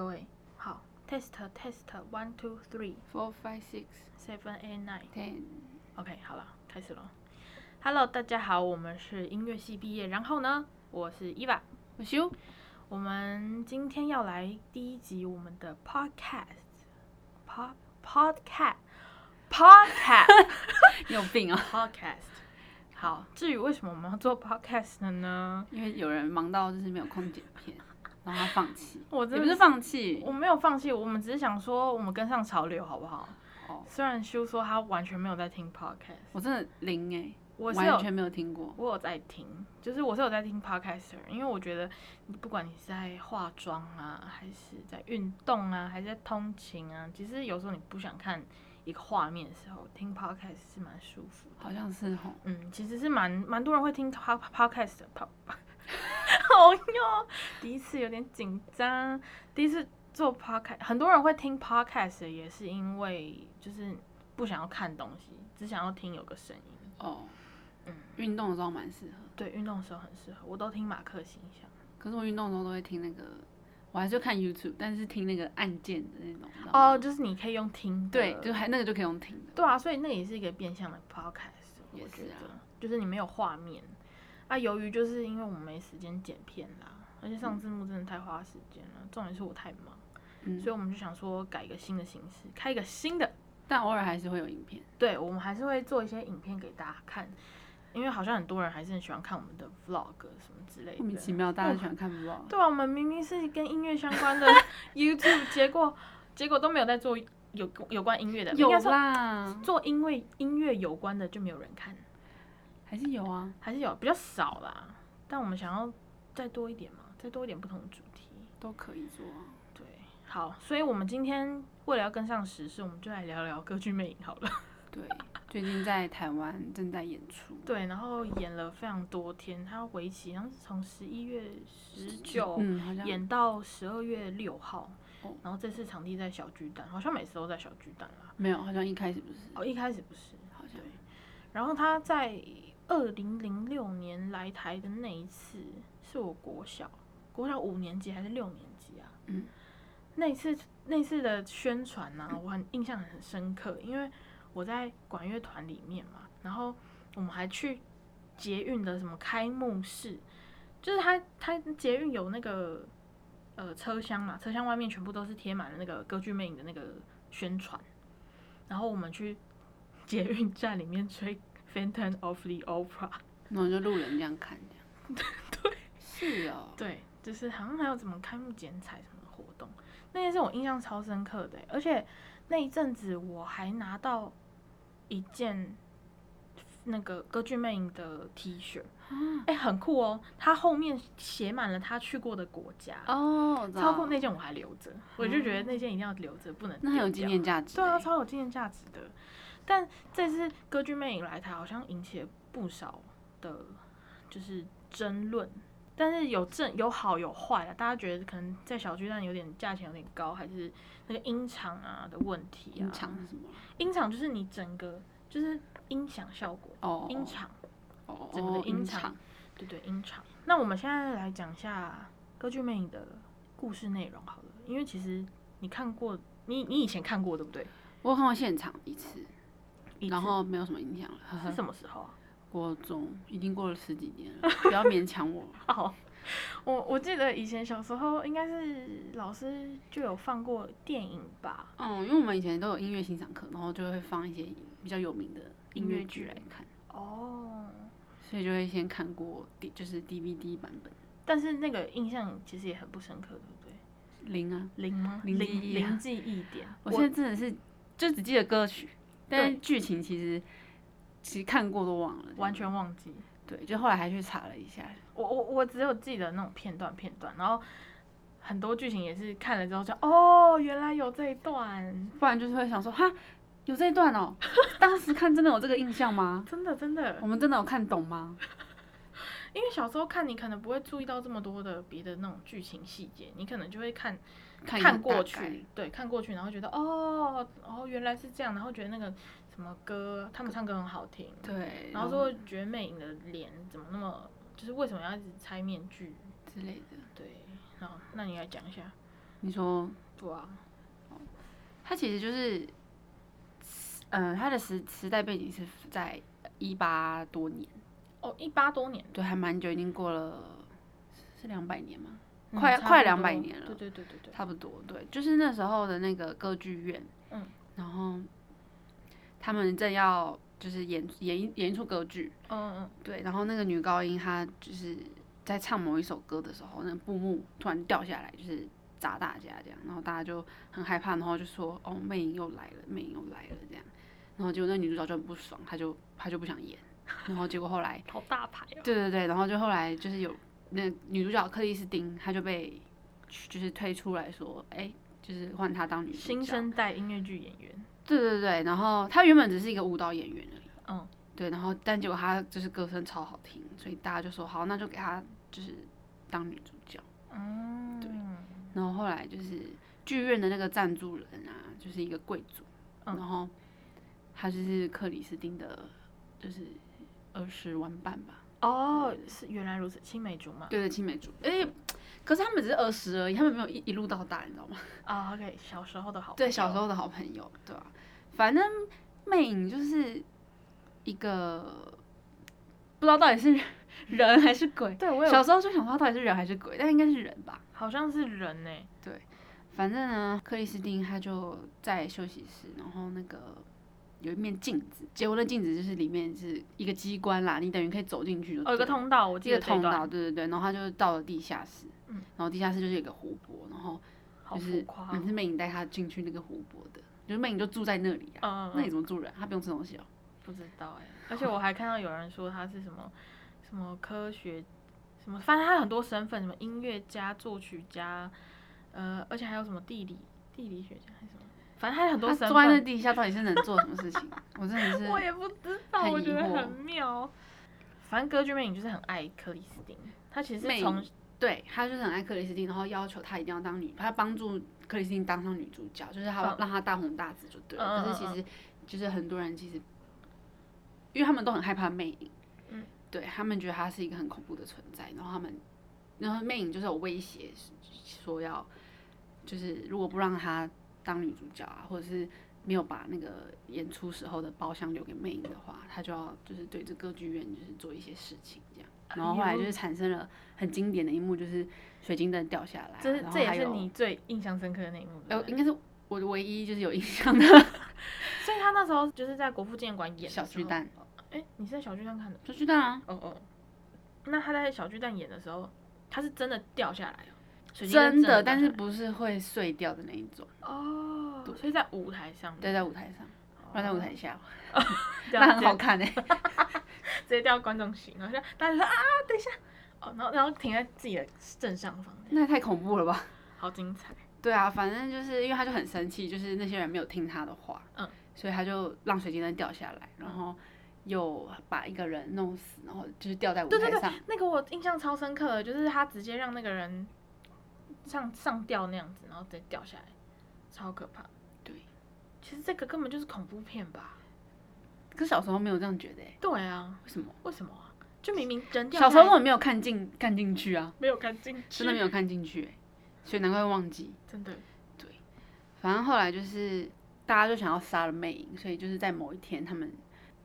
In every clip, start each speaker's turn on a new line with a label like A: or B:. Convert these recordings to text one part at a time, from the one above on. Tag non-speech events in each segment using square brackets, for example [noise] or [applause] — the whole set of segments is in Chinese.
A: 嗨，哦有诶，好，test test one two three
B: Four, five, six,
A: seven eight nine。
B: ten。
A: OK，好了，开始了。Hello，大家好，我们是音乐系毕业，然后呢，我是伊娃。
B: 我修，
A: 我们今天要来第一集我们的 podcast，pod podcast podcast
B: 你有病啊
A: ！podcast。好，至于为什么我们要做 podcast 呢？
B: 因为有人忙到就是没有空剪片，然后他放弃，[laughs]
A: 我真
B: 不是放弃
A: 我没有放弃，我们只是想说，我们跟上潮流好不好？
B: 哦，
A: 虽然修说他完全没有在听 podcast，
B: 我真的零哎，
A: 我是有
B: 完全没有听过。
A: 我有在听，就是我是有在听 podcaster，因为我觉得你不管你是在化妆啊，还是在运动啊，还是在通勤啊，其实有时候你不想看一个画面的时候，听 podcast 是蛮舒服的。
B: 好像是吼，
A: 嗯，其实是蛮蛮多人会听 pod podcast 的。pod [laughs] 好哟，第一次有点紧张，第一次做 podcast，很多人会听 podcast 也是因为就是不想要看东西，只想要听有个声音。
B: 哦，
A: 嗯
B: 运动的时候蛮适合，
A: 对，运动的时候很适合，我都听马克形象。
B: 可是我运动的时候都会听那个，我还是看 YouTube，但是听那个按键的那种。
A: 哦，就是你可以用听的，
B: 对，就还那个就可以用听的。
A: 对啊，所以那也是一个变相的 podcast，我
B: 也是
A: 觉得，
B: 啊
A: 就是你没有画面啊。由于就是因为我们没时间剪片啦，而且上字幕真的太花时间了，重点是我太忙，
B: 嗯
A: 所以我们就想说改一个新的形式，开一个新的，
B: 但偶尔还是会有影片。
A: 对我们还是会做一些影片给大家看，因为好像很多人还是很喜欢看我们的 vlog 什么之类的。
B: 莫名其妙，大家都喜欢看 vlog。
A: 对啊，我们明明是跟音乐相关的 [laughs] YouTube，结果结果都没有在做有有关音乐的，应
B: 有啦，
A: 做因为音乐有关的就没有人看，
B: 还是有啊。
A: 还是有比较少啦。但我们想要再多一点嘛，再多一点不同的主题。
B: 都可以做啊。
A: 对，好，所以我们今天为了要跟上时事，我们就来聊聊歌剧魅影好了。[laughs]
B: 对，最近在台湾正在演出。
A: 对，然后演了非常多天，它为期好像是从十一月十九演到十二月六号
B: 哦，
A: 然后这次场地在小巨蛋，好像每次都在小巨蛋啦。
B: 没有，好像一开始不是，
A: 哦，一开始不是，
B: 好像
A: 对。然后他在二零零六年来台的那一次，是我国小国小五年级还是六年级啊？
B: 嗯，
A: 那次那次的宣传呢、我很印象很深刻，因为我在管乐团里面嘛，然后我们还去捷运的什么开幕式，就是他他捷运有那个呃车厢嘛，车厢外面全部都是贴满了那个歌剧魅影的那个宣传，然后我们去捷运站里面吹《Phantom of the Opera》，
B: 然后就路人这样看这样。[laughs] 对，是哦。
A: 对，就是好像还有什么开幕剪彩什么活动，那件事我印象超深刻的欸，而且那一阵子我还拿到一件那个歌剧魅影的 T 恤，哎、很酷哦，它后面写满了他去过的国家，
B: 哦，
A: 超酷，那件我还留着，我就觉得那件一定要留着，不能
B: 那很有纪念价值欸。
A: 对啊，超有纪念价值的。但这次歌剧魅影来台，好像引起了不少的，就是争论。但是有正有好有坏啊，大家觉得可能在小巨蛋有点价钱有点高，还是那个音场啊的问题啊。
B: 音场是什么？
A: 音场就是你整个就是音响效果，
B: 哦，
A: 音场，
B: 哦，
A: 整个的
B: 音
A: 场对对，音场。那我们现在来讲一下歌剧魅影的故事内容好了，因为其实你看过，你你以前看过对不对？
B: 我有看过现场，一次然后没有什么印象了。呵
A: 是什么时候啊？[laughs]
B: 国中已经过了十几年了，不要勉强我。[laughs]
A: 好，我我记得以前小时候应该是老师就有放过电影吧？
B: 嗯，因为我们以前都有音乐欣赏课，然后就会放一些比较有名的音乐剧来看，
A: 哦，
B: 所以就会先看过 D 就是 DVD 版本。
A: 但是那个印象其实也很不深刻，对不对？
B: 零啊，
A: 零吗？
B: 零
A: 零
B: 记忆
A: 点。
B: 我现在真的是就只记得歌曲，但是剧情其实其实看过都忘了，
A: 完全忘记。
B: 对，就后来还去查了一下，
A: 我我我只有记得那种片段片段，然后很多剧情也是看了之后就哦，原来有这一段，
B: 不然就是会想说哈。有这一段哦，[laughs] 当时看真的有这个印象吗？
A: 真的真的
B: 我，们真的有看懂吗？[laughs]
A: 因为小时候看你可能不会注意到这么多的别的那种剧情细节，你可能就会看
B: 看
A: 看过去，对，看过去，然后觉得哦，哦，原来是这样，然后觉得那个什么歌，他们唱歌很好听，
B: 对，
A: 然后说觉得魅影的脸怎么那么，就是为什么要一直拆面具
B: 之类的。
A: 对，好，那你来讲一下。
B: 你说
A: 对啊，
B: 他其实就是，嗯、他的时时代背景是在一八多年，
A: 哦，一八多年，
B: 对，还蛮久，已经过了是两百年吗？
A: 嗯
B: 快快
A: 两
B: 百年了
A: 对对对对对，
B: 差不多，对，就是那时候的那个歌剧院，
A: 嗯，
B: 然后他们正要就是演演一演一出歌剧，
A: 嗯嗯
B: 对，然后那个女高音她就是在唱某一首歌的时候，那个布幕突然掉下来，就是砸大家这样，然后大家就很害怕，然后就说哦，魅影又来了，魅影又来了这样，然后结果那女主角就很不爽，她就她就不想演，然后结果后来，
A: 嗯，好大牌哦。
B: 对对对，然后就后来就是有那女主角克里斯汀，她就被就是推出来说，哎、就是换她当女主角，
A: 新生代音乐剧演员，
B: 对对对，然后她原本只是一个舞蹈演员而已。
A: 嗯，
B: 对，然后但结果她就是歌声超好听，所以大家就说好，那就给她就是当女主角。
A: 嗯，
B: 对然后后来就是剧院的那个赞助人啊，就是一个贵族，
A: 嗯
B: 然后他就是克里斯汀的，就是儿时玩伴吧，
A: 哦，是原来如此，青梅竹马。
B: 对对，青梅竹，哎、可是他们只是儿时而已，他们没有一一路到大，你知道吗？[laughs]
A: 啊，OK，小时候的好朋友。
B: 对，小时候的好朋友，对吧、反正魅影就是一个不知道到底是人还是鬼，
A: 对我有
B: 小时候就想说他到底是人还是鬼，但应该是人吧。
A: 好像是人呢。
B: 对反正呢，克里斯汀他就在休息室，然后那个有一面镜子，结果那镜子就是里面是一个机关啦，你等于可以走进去就
A: 哦，有一个通道，我记得
B: 通道，对对对，然后他就到了地下室，
A: 嗯。
B: 然后地下室就是有一个湖泊，然后
A: 好
B: 就是是魅影带他进去那个湖泊的，就是魅影就住在那里啊，那
A: 嗯
B: 你怎么住人？他不用吃东西哦。
A: 不知道哎，而且我还看到有人说他是什么什么科学什么，反正他很多身份，什么音乐家、作曲家，呃，而且还有什么地理地理学家还是什么，反正他有很多身
B: 他坐在那，地下到底是能做什么事情？我真的是 [laughs]
A: 我也不知道，我觉得很妙。反正歌剧魅影就是很爱克里斯汀，他其实从
B: 对他就是很爱克里斯汀，然后要求他一定要当女，他帮助克里斯汀当上女主角，就是他
A: 嗯
B: 让他大红大紫就对了。可是其实就是很多人其实，因为他们都很害怕魅影，
A: 嗯，
B: 对他们觉得他是一个很恐怖的存在，然后他们，然后魅影就是有威胁说要，就是如果不让他当女主角啊，或者是没有把那个演出时候的包厢留给魅影的话，他就要就是对这歌剧院就是做一些事情这样。然后后来就是产生了很经典的一幕，就是水晶灯掉下来啊，
A: 这是这也是你最印象深刻的那一幕，
B: 呃，应该是我的唯一就是有印象的 [laughs]
A: 所以他那时候就是在国父纪念馆演的。
B: 小巨蛋，
A: 哎、你是在小巨蛋看的？
B: 小巨蛋啊，
A: 哦哦，那他在小巨蛋演的时候，他是真的掉下来哦，水晶灯
B: 真的，但是不是会碎掉的那一种，
A: 哦，所以在舞台上，
B: 对，在舞台上，不然在舞台下，
A: 掉 [laughs]
B: 那很好，看哎、
A: 直接掉观众席，然后就大家说啊，等一下，哦，然后然后停在自己的正上方，
B: 那也太恐怖了吧？
A: 好精彩，
B: 对啊，反正就是因为他就很生气，就是那些人没有听他的话，
A: 嗯，
B: 所以他就让水晶灯掉下来，然后又把一个人弄死，然后就是掉在舞
A: 对对对。
B: 台上，
A: 那个我印象超深刻的，就是他直接让那个人上上吊那样子，然后再掉下来，超可怕。
B: 对，
A: 其实这个根本就是恐怖片吧？
B: 可是小时候没有这样觉得哎、
A: 对啊，
B: 为什么？
A: 为什么啊？就明明人掉
B: 小时候根本没有看进看进去啊，
A: 没有看进去，
B: 真的没有看进去、欸，所以难怪会忘记。
A: 真的。
B: 对反正后来就是大家就想要杀了魅影，所以就是在某一天，他们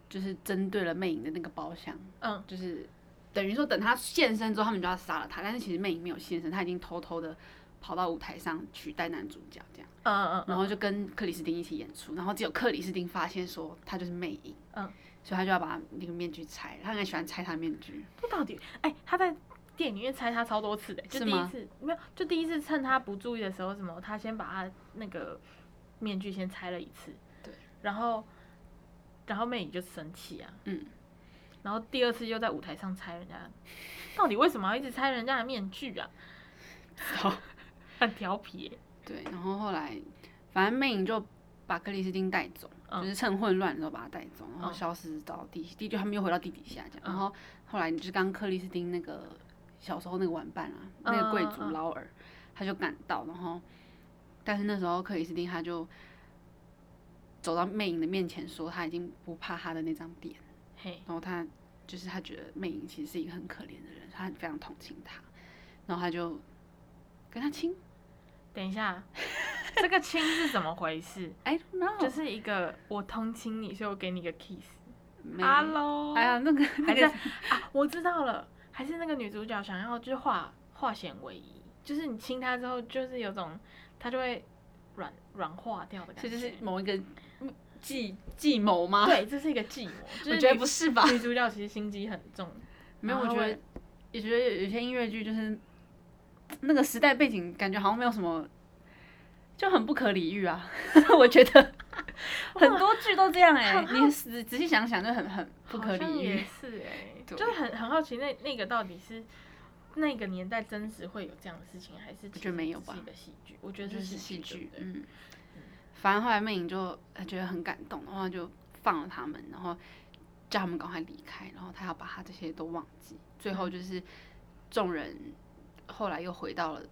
B: 就是针对了魅影的那个包厢，
A: 嗯，
B: 就是等于说等他现身之后，他们就要杀了他。但是其实魅影没有现身，他已经偷偷的跑到舞台上取代男主角这样，
A: 嗯嗯嗯，
B: 然后就跟克里斯汀一起演出。然后只有克里斯汀发现说他就是魅影，
A: 嗯，
B: 所以他就要把那个面具拆了。他很喜欢拆他的面具，
A: 这到底，哎、他在电影里面拆他超多次的，就是第一次没有，就第一次趁他不注意的时候，什么他先把他那个面具先拆了一次，
B: 对，
A: 然后然后魅影就生气啊，
B: 嗯，
A: 然后第二次又在舞台上拆人家，到底为什么要一直拆人家的面具啊？
B: 好 [laughs] [laughs]
A: 很调皮耶、
B: 对，然后后来反正魅影就把克里斯汀带走，
A: 嗯
B: 就是趁混乱的时候把他带走，然后
A: 嗯
B: 消失到地地就他们又回到地底下这样。
A: 嗯
B: 然后后来就是刚克里斯汀那个小时候那个玩伴啊，那个贵族劳尔，他就赶到，然后但是那时候克里斯汀他就走到魅影的面前说他已经不怕他的那张脸，
A: 嘿，
B: 然后他就是他觉得魅影其实是一个很可怜的人，他非常同情他，然后他就跟他亲
A: 等一下，[laughs] 这个亲是怎么回事
B: ？，I don't know，
A: 就是一个我同情你，所以我给你个 kiss。
B: 没
A: Hello，
B: 哎呀，那个那
A: 还是
B: 个
A: 啊，我知道了，还是那个女主角想要就是化化险为夷，就是你亲她之后，就是有种她就会软软化掉的感觉。
B: 这就是某一个嗯计计谋吗？，
A: 对，这是一个计谋。[laughs] 就是
B: 我觉得
A: 女
B: 不是吧？
A: 女主角其实心机很重，[laughs]
B: 没有，我觉得也觉得有些音乐剧就是那个时代背景，感觉好像没有什么，就很不可理喻啊。[laughs] 我觉得很多剧都这样哎、
A: 很
B: 你仔仔细想想，就很很不可理喻。
A: 是哎、
B: 对
A: 就是很很好奇那那个到底是那个年代真实会有这样的事情，还是
B: 我觉得没有吧
A: 是一个戏剧？我觉得
B: 就是
A: 是
B: 戏剧，嗯。反正后来魅影就觉得很感动，然后就放了他们，然后叫他们赶快离开，然后他要把他这些都忘记。最后就是众人后来又回到了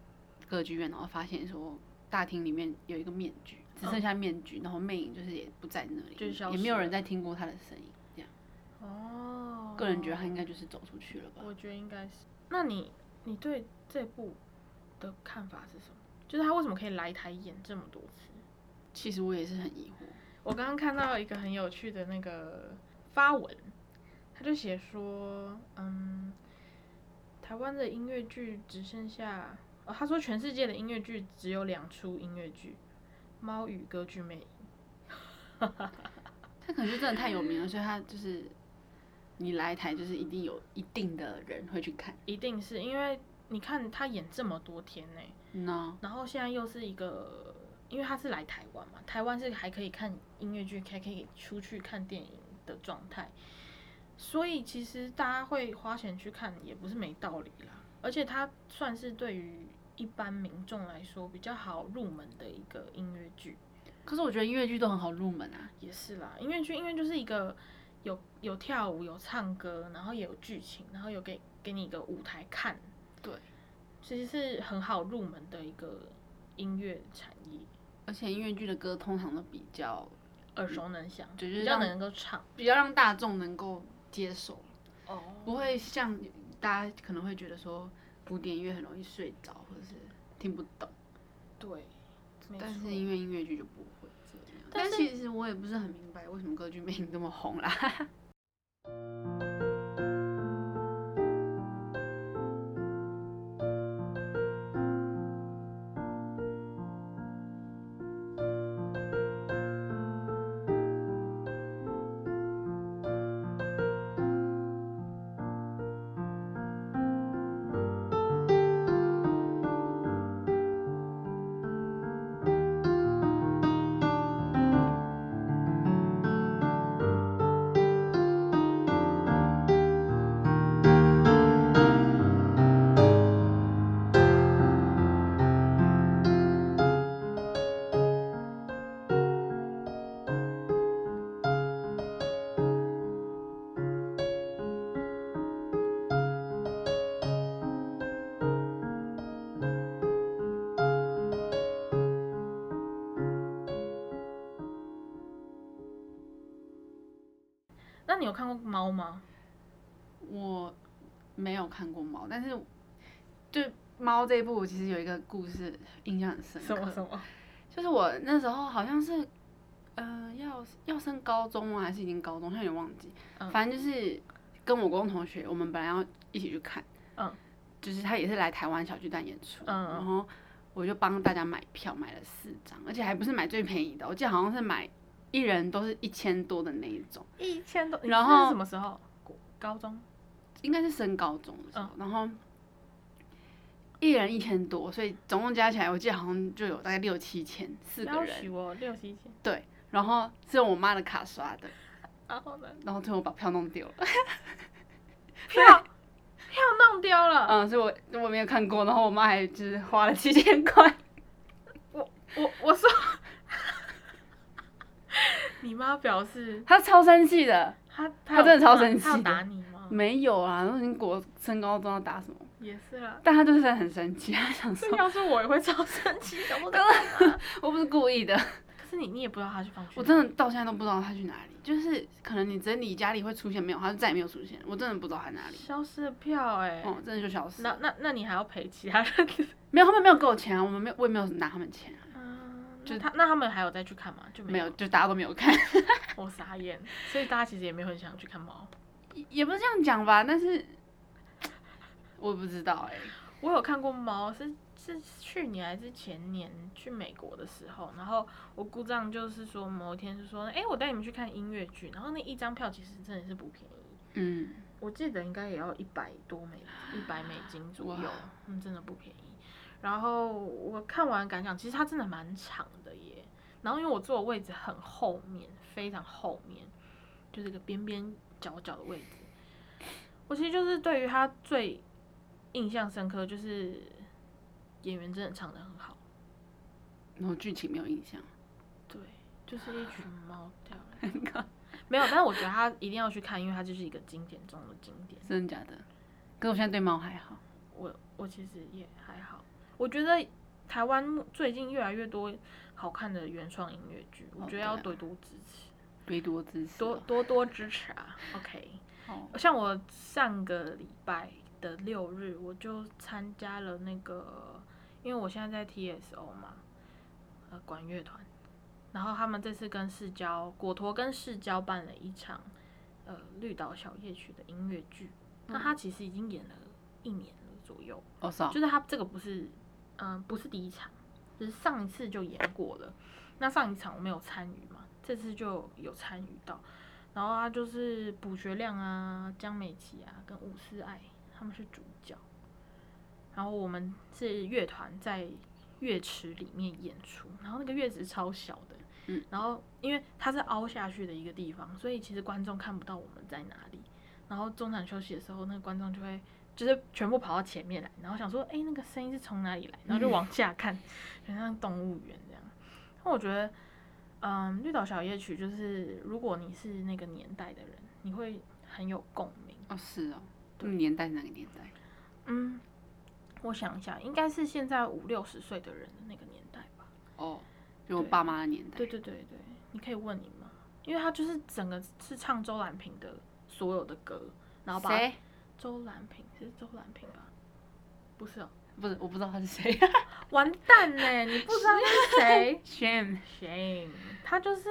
B: 歌剧院，然后发现说大厅里面有一个面具，只剩下面具，然后魅影就是也不在那里，
A: 就是
B: 也没有人再听过他的声音。这样，
A: 哦，
B: 个人觉得他应该就是走出去了吧。
A: 我觉得应该是。那你你对这部的看法是什么？就是他为什么可以来台演这么多次？
B: 其实我也是很疑惑，
A: 我刚刚看到一个很有趣的那个发文，他就写说，嗯，台湾的音乐剧只剩下，哦，他说全世界的音乐剧只有两出音乐剧，《猫与歌剧魅影》。[laughs]
B: 他可能就真的太有名了，所以他就是你来台就是一定有一定的人会去看。
A: 一定是因为你看他演这么多天呢、
B: 那
A: 然后现在又是一个，因为他是来台湾嘛，台湾是还可以看音乐剧，还可以出去看电影的状态，所以其实大家会花钱去看也不是没道理啦。而且它算是对于一般民众来说比较好入门的一个音乐剧，
B: 可是我觉得音乐剧都很好入门啊。
A: 也是啦。音乐剧因为就是一个有有跳舞、有唱歌，然后也有剧情，然后有给给你一个舞台看，
B: 对，
A: 其实是很好入门的一个音乐产业。
B: 而且音乐剧的歌通常都比较
A: 耳熟能详，
B: 就是
A: 比较
B: 让
A: 能够唱。
B: 比较让大众能够接受，
A: 哦，
B: 不会像大家可能会觉得说古典音乐很容易睡着或者是听不懂，
A: 对，没
B: 但是
A: 错
B: 因为音乐剧就不会这样。
A: 但
B: 其实我也不是很明白为什么歌剧魅影这么红啦。[laughs]
A: 你有看过猫吗？
B: 我没有看过猫，但是对猫这一部，我其实有一个故事印象很深刻。
A: 什么？
B: 就是我那时候好像是，呃，要要升高中吗？还是已经高中？好像有点忘记。
A: 嗯
B: 反正就是跟我高中同学，我们本来要一起去看，
A: 嗯，
B: 就是他也是来台湾小巨蛋演出，
A: 嗯
B: 然后我就帮大家买票，买了四张，而且还不是买最便宜的，我记得好像是买一人都是一千多的那一种，
A: 一千多。
B: 然后
A: 什么时候？高中。
B: 应该是升高中的时
A: 嗯
B: 候，然后。一人一千多，所以总共加起来，我记得好像就有大概六七千，四个人。
A: 六七千。
B: 对，然后是用我妈的卡刷的，
A: 然后呢？
B: 然后最后把票弄丢了。[laughs]
A: 票 [laughs] 票弄丢了。
B: 嗯，所以我我没有看过，然后我妈还就是花了七千块。
A: 我我我说，你妈表示 [laughs]
B: 她超生气的。
A: 她
B: 她真的超生气的
A: 打你吗？
B: 没有啊，都已经国升高中要打什么？
A: 也是啦。
B: 但她就是很生气，她想说
A: 这要是我也会超生气的，我在
B: 刚
A: 干嘛？
B: 我不是故意的，
A: 可是你你也不知道她去放学。
B: 我真的到现在都不知道她去哪里。就是可能你整理家里会出现没有，她就再也没有出现，我真的不知道她哪里。
A: 消失的票哎、
B: 哦，真的就消失。
A: 那那那你还要赔其他人？[laughs]
B: 没有，他们没有给我钱啊，我们没有，我也没有拿他们钱就
A: 就他那他们还有再去看吗？就
B: 没有，
A: 有，
B: 就大家都没有看。[laughs]
A: 我傻眼。所以大家其实也没有很想去看猫。
B: 也也不是这样讲吧，但是我也不知道哎、
A: 我有看过猫，是是去年还是前年去美国的时候，然后我姑丈就是说某一天就说，哎、我带你们去看音乐剧，然后那一张票其实真的是不便宜，
B: 嗯，
A: 我记得应该也要一百多美一百美金左右，嗯，真的不便宜。然后我看完感想，其实它真的蛮长的耶。然后因为我坐的位置很后面，非常后面，就是一个边边角角的位置。我其实就是对于他最印象深刻，就是演员真的唱的很好，
B: 然后剧情没有印象。
A: 对，就是一群猫掉了。[laughs] 没有，但是我觉得他一定要去看，因为它就是一个经典中的经典。
B: 真的假的？可是我现在对猫还好。
A: 我我其实也还好，我觉得台湾最近越来越多好看的原创音乐剧，我
B: 哦
A: 觉得要多多支持，
B: 多多支持
A: 多
B: 哦。
A: 多多支持啊。OK，
B: 哦，
A: 像我上个礼拜的六日，我就参加了那个，因为我现在在 TSO 嘛，呃，管乐团，然后他们这次跟世交果陀跟世交办了一场呃绿岛小夜曲的音乐剧，那他其实已经演了一年了左右。就是他这个不是，嗯、不是第一场，就是上一次就演过了。那上一场我没有参与嘛，这次就有参与到。然后他就是卜学亮啊、江美琪啊跟伍思爱，他们是主角。然后我们是乐团在乐池里面演出，然后那个乐池超小的，
B: 嗯，
A: 然后因为它是凹下去的一个地方，所以其实观众看不到我们在哪里。然后中场休息的时候，那个观众就会就是全部跑到前面来，然后想说，哎、那个声音是从哪里来？然后就往下看，[laughs] 很像动物园这样。那我觉得，嗯，《绿岛小夜曲》就是如果你是那个年代的人，你会很有共鸣。
B: 哦是哦。
A: 对
B: 那年代是哪个年代？
A: 嗯，我想一下，应该是现在五六十岁的人的那个年代吧。
B: 哦，就我爸妈的年代。
A: 对对对对，你可以问你妈，因为他就是整个是唱周兰平的所有的歌，然后把
B: 谁？
A: 周兰萍是周兰萍吧？不是哦，
B: 不是，我不知道他是谁。[laughs]
A: 完蛋呢！你不知道他是谁 [laughs]
B: Shame。
A: ？Shame，他就是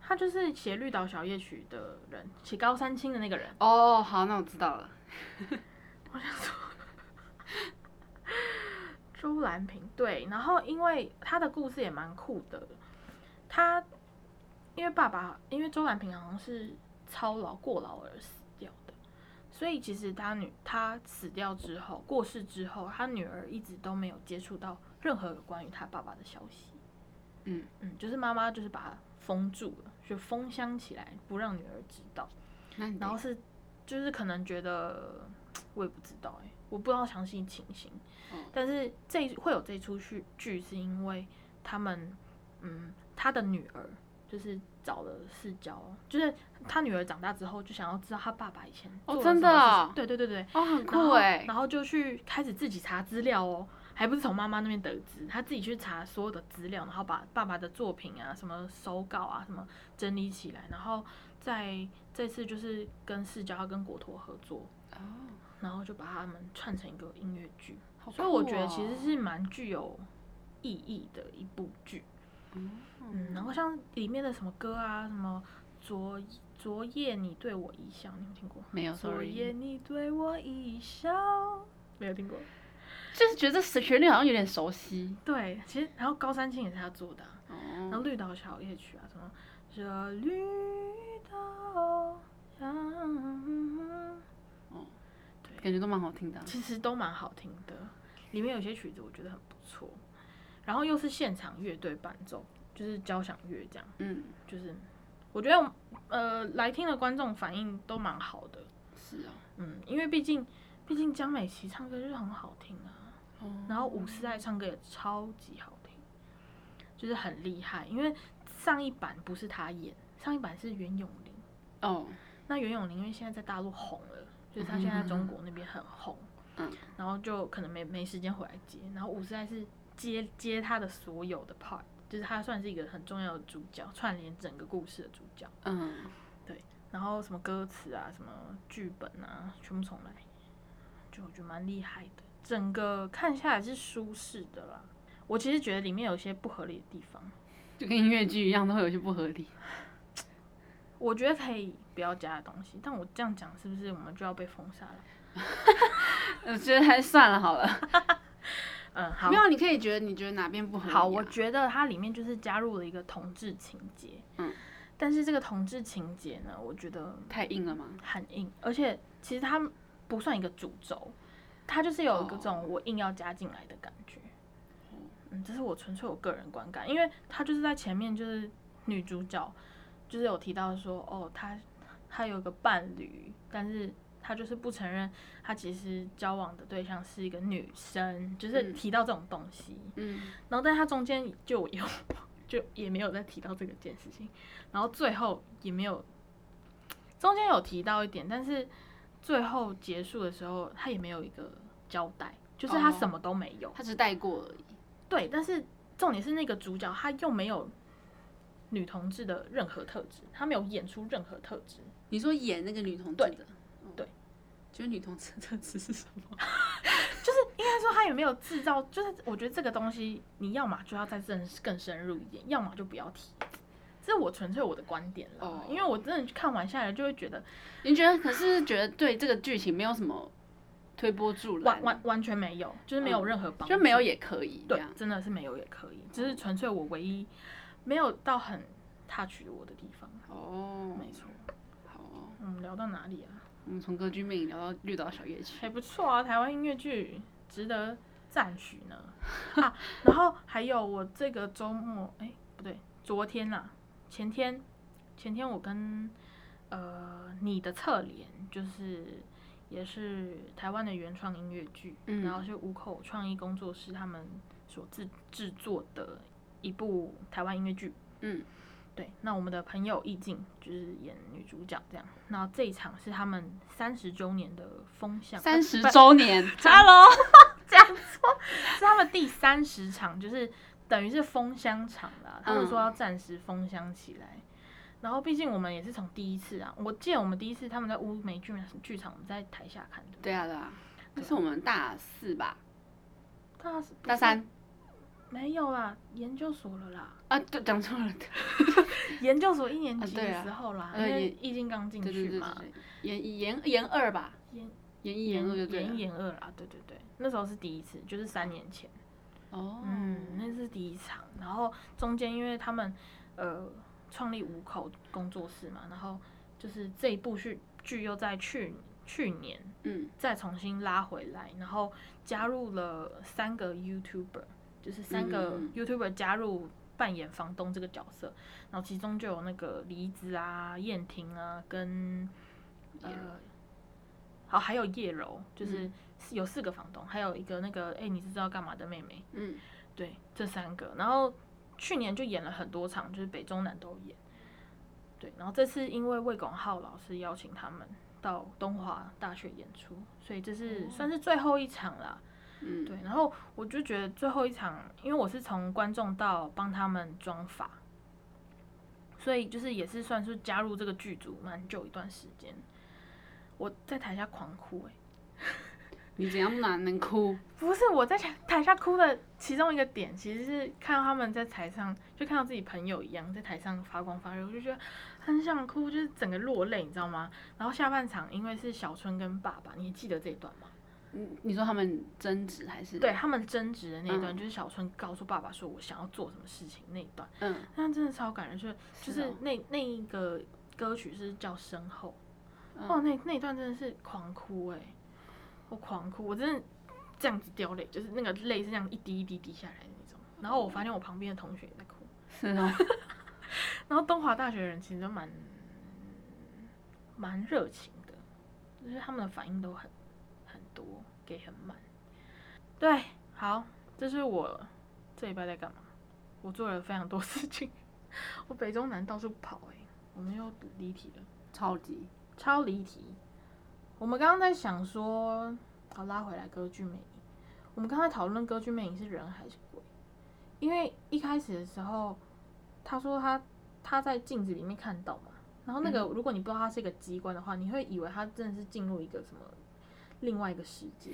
A: 他就是写《绿岛小夜曲》的人，写高山青的那个人。
B: 哦，好，那我知道了。[laughs]
A: 我想说周兰平对，然后因为他的故事也蛮酷的，他因为爸爸，因为周兰平好像是操劳过劳而死所以其实他女他死掉之后，过世之后，他女儿一直都没有接触到任何有关于他爸爸的消息。
B: 嗯
A: 嗯，就是妈妈就是把他封住了，就封箱起来，不让女儿知道。
B: 那
A: 然后是就是可能觉得我也不知道哎、我不知道详细情形，
B: 嗯
A: 但是这会有这出剧剧是因为他们嗯他的女儿就是找了世交，就是他女儿长大之后就想要知道他爸爸以前
B: 哦真的
A: 对对对对，
B: 哦，很酷哎。
A: 然后就去开始自己查资料哦，还不是从妈妈那边得知，他自己去查所有的资料，然后把爸爸的作品啊、什么手稿啊、什么整理起来，然后在这次就是跟世交、跟国陀合作，
B: 哦，
A: 然后就把他们串成一个音乐剧，
B: 好
A: 所以我觉得其实
B: 哦
A: 是蛮具有意义的一部剧。嗯，然后像里面的什么歌啊，什么昨昨夜你对我一笑，你有听过？
B: 没有
A: 昨夜你对我一笑，没有听过。
B: 就是觉得这旋律好像有点熟悉。
A: 对，其实然后高山青也是他做的啊、然后
B: 哦，
A: 绿岛小夜曲啊，什么这绿岛
B: 哦，
A: 对，
B: 感觉都蛮好听的啊。
A: 其实都蛮好听的，里面有些曲子我觉得很不错，然后又是现场乐队伴奏，就是交响乐这样，
B: 嗯，
A: 就是我觉得呃来听的观众反应都蛮好的，
B: 是啊。
A: 嗯，因为毕竟毕竟江美琪唱歌就是很好听啊，
B: 哦
A: 然后伍思爱唱歌也超级好听，就是很厉害。因为上一版不是他演，上一版是袁咏琳。
B: 哦，
A: 那袁咏琳因为现在在大陆红了，就是她现在在中国那边很红，
B: 嗯，
A: 然后就可能没没时间回来接。然后伍思爱是接接他的所有的 part，就是他算是一个很重要的主角，串联整个故事的主角。
B: 嗯，对
A: 然后什么歌词啊，什么剧本啊，全部重来，就我觉得蛮厉害的。整个看下来是舒适的啦。我其实觉得里面有些不合理的地方，
B: 就跟音乐剧一样，都会有些不合理。
A: 我觉得可以不要加的东西。但我这样讲是不是我们就要被封杀了？
B: 我 [laughs] 觉得还是算了好了。
A: 嗯，好
B: 没。有，你可以觉得你觉得哪边不合理、啊？
A: 好，我觉得它里面就是加入了一个同志情节，
B: 嗯，
A: 但是这个同志情节呢，我觉得
B: 太硬了吗？
A: 很硬，而且其实它不算一个主轴，它就是有一种我硬要加进来的感觉。嗯，这是我纯粹我个人观感，因为它就是在前面就是女主角就是有提到说，哦，她她有个伴侣，但是她就是不承认他其实交往的对象是一个女生，就是
B: 嗯
A: 提到这种东西。
B: 嗯，
A: 然后但是他中间就有就也没有再提到这个件事情，然后最后也没有中间有提到一点，但是最后结束的时候他也没有一个交代，就是他
B: 哦
A: 什么都没有。
B: 他只带过而已。
A: 对，但是重点是那个主角他又没有女同志的任何特质，他没有演出任何特质。
B: 你说演那个女同志的，就是女同志的特质是什么？[laughs]
A: 就是应该说他有没有制造，就是我觉得这个东西你要么就要再更更深入一点，要么就不要提。这是我纯粹我的观点了
B: 哦
A: 因为我真的看完下来就会觉得
B: 你觉得可是觉得对这个剧情没有什么推波助澜，
A: 完完完全没有，就是没有任何帮助，
B: 就没有也可以这
A: 对
B: 样，。
A: 真的是没有也可以，只是纯粹我唯一没有到很 touch 我的地方。
B: 哦，
A: 没错，
B: 好哦，
A: 嗯，聊到哪里啊？
B: 我们从歌剧魅影聊到绿岛小夜曲，
A: 还不错啊，台湾音乐剧值得赞许呢。[laughs] 啊，然后还有我这个周末，哎、不对，昨天啦，前天，前天我跟呃你的侧脸，就是也是台湾的原创音乐剧，
B: 嗯
A: 然后是五口创意工作室他们所制制作的一部台湾音乐剧。
B: 嗯，
A: 对，那我们的朋友意境就是演女主角这样。那这一场是他们三十周年的风向，
B: 三十周年，[laughs]
A: Hello，这样说，是他们第三十场，就是等于是封箱场啦。他们说要暂时封箱起来。然后，毕竟我们也是从第一次啊，我记得我们第一次他们在乌梅剧剧场，我们在台下看的。
B: 对啊对啊，那是我们大四吧，
A: 大四
B: 大三
A: 没有啦，研究所了啦，
B: 啊，对，讲错了，[laughs]
A: 研究所一年级的时候啦，
B: 呃
A: 因为
B: 也
A: 易经刚进去嘛，
B: 研一研研二吧，
A: 研
B: 研一研二就对
A: 研一研二啦，对对对，那时候是第一次，就是三年前。
B: 哦，
A: 嗯，那是第一场，然后中间因为他们呃创立五口工作室嘛，然后就是这一部剧剧又在去去年
B: 嗯。
A: 再重新拉回来，然后加入了三个 YouTuber，就是三个
B: 嗯
A: YouTuber 加入扮演房东这个角色，然后其中就有那个梨子啊、燕婷啊跟呃，好还有叶柔，就是
B: 嗯
A: 有四个房东，还有一个那个哎、你是知道干嘛的妹妹。
B: 嗯
A: 对，这三个，然后去年就演了很多场，就是北中南都演。对，然后这次因为魏广浩老师邀请他们到东华大学演出，所以这是算是最后一场啦。
B: 嗯，
A: 对，然后我就觉得最后一场，因为我是从观众到帮他们装法，所以就是也是算是加入这个剧组蛮久一段时间。我在台下狂哭哎、
B: 你怎样哪能哭？
A: 不是我在台台下哭的其中一个点，其实是看到他们在台上，就看到自己朋友一样在台上发光发热，我就觉得很想哭，就是整个落泪，你知道吗？然后下半场因为是小春跟爸爸，你还记得这一段吗？
B: 你你说他们争执还是？
A: 对，他们争执的那一段，
B: 嗯。
A: 就是小春告诉爸爸说我想要做什么事情那一段，
B: 嗯，
A: 那真的超感人，就是就是是
B: 哦
A: 那那一个歌曲是叫《身后》，
B: 嗯。
A: 哦，那那一段真的是狂哭哎、我狂哭，我真的这样子掉泪，就是那个泪是这样一滴一滴滴下来的那种。然后我发现我旁边的同学也在哭，
B: 是哦，
A: 然后东华大学的人其实都蛮蛮热情的，就是他们的反应都很很多，给很满。对，好，这是我这礼拜在干嘛？我做了非常多事情，[laughs] 我北中南到处跑哎、我们又离题了。
B: 超级，
A: 超离题。我们刚刚在想说，好拉回来歌剧魅影。我们刚才讨论歌剧魅影是人还是鬼，因为一开始的时候，他说他他在镜子里面看到嘛，然后那个、如果你不知道它是一个机关的话，你会以为他真的是进入一个什么另外一个世界。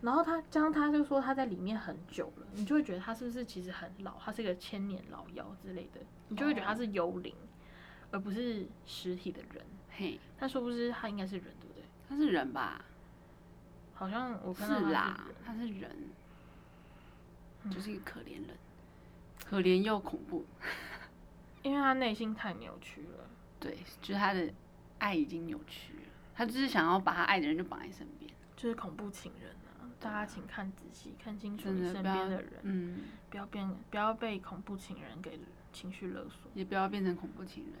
A: 然后他加上他就说他在里面很久了，你就会觉得他是不是其实很老，他是一个千年老妖之类的，你就会觉得他是幽灵，而不是实体的人。
B: 嘿，
A: 但说不知他应该是人，对不对？
B: 他是人吧？
A: 好像我看到他
B: 是啦，他是人，就是一个可怜人，可怜又恐怖。
A: 因为他内心太扭曲了。
B: 对，就是他的爱已经扭曲了，他就是想要把他爱的人就绑在身边。
A: 就是恐怖情人啊！大家请看仔细，看清楚你身边的人，
B: 嗯，
A: 不要变，不要被恐怖情人给情绪勒索。
B: 也不要变成恐怖情人。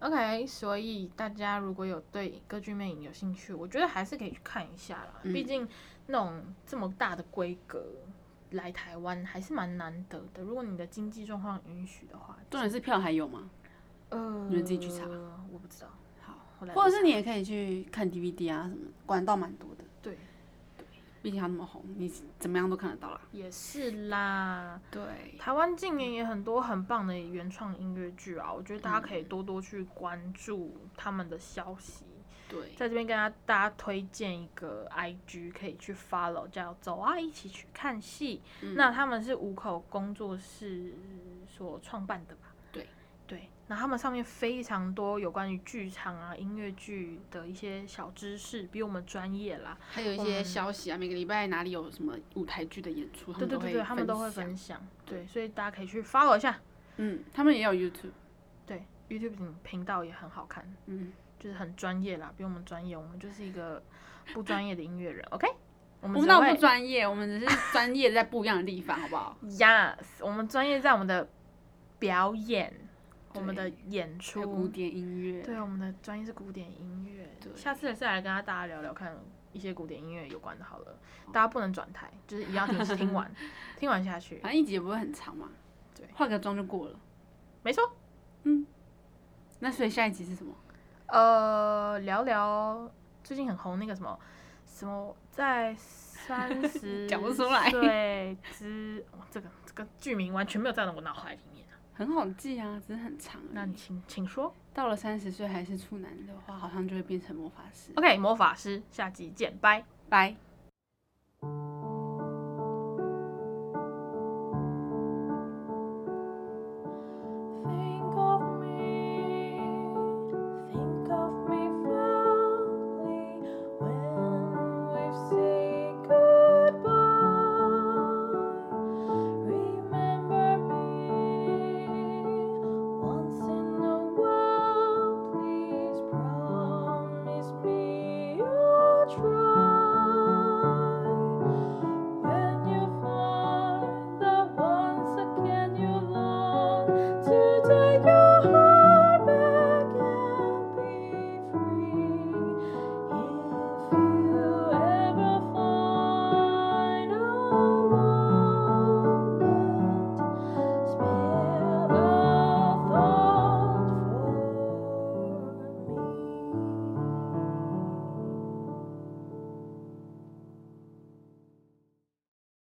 A: OK，所以大家如果有对歌剧魅影有兴趣，我觉得还是可以去看一下啦。
B: 嗯
A: 毕竟那种这么大的规格来台湾还是蛮难得的。如果你的经济状况允许的话，
B: 重点是票还有吗？
A: 呃，
B: 你们自己去查
A: 我不知道。
B: 好，或者是你也可以去看 DVD 啊什么，管道蛮多的。
A: 对，
B: 毕竟它那么红，你怎么样都看得到啦。
A: 也是啦。
B: 对，
A: 台湾近年也很多很棒的原创音乐剧啊，我觉得大家可以多多去关注他们的消息。
B: 对，
A: 在这边跟大家大家推荐一个 IG 可以去 follow，叫“走啊，一起去看戏”。
B: 嗯
A: 那他们是五口工作室所创办的吧？
B: 对
A: 对，那他们上面非常多有关于剧场啊、音乐剧的一些小知识，比我们专业啦。
B: 还有一些消息啊，每个礼拜哪里有什么舞台剧的演出，
A: 对对对对，他们都会
B: 分享。
A: 对，所以大家可以去 follow 一下。
B: 嗯，他们也有 YouTube。
A: 对，YouTube 频频道也很好看。
B: 嗯，
A: 就是很专业啦，比我们专业，我们就是一个不专业的音乐人，OK？我们只
B: 我们那不专业，我们只是专业在不一样的地方，好不好
A: ？Yes，我们专业在我们的表演，我们的演
B: 出古，典音乐。
A: 对，我们的专业是古典音乐。
B: 对
A: 下次再来跟大家聊聊看一些古典音乐有关的，好了，大家不能转台，就是一样听听完，[laughs] 听完下去，
B: 反正一集也不会很长嘛。
A: 对
B: 化个妆就过了。
A: 没错。
B: 嗯那所以下一集是什么？
A: 呃，聊聊最近很红那个什么什么在三十 [laughs]
B: 讲不出来
A: 对之、哇这个这个剧名完全没有在我脑海里面啊。
B: 很好记啊，只是很长。
A: 那你请请说。
B: 到了三十岁还是处男的话，好像就会变成魔法师。
A: OK，魔法师，下集见，拜。
B: 拜。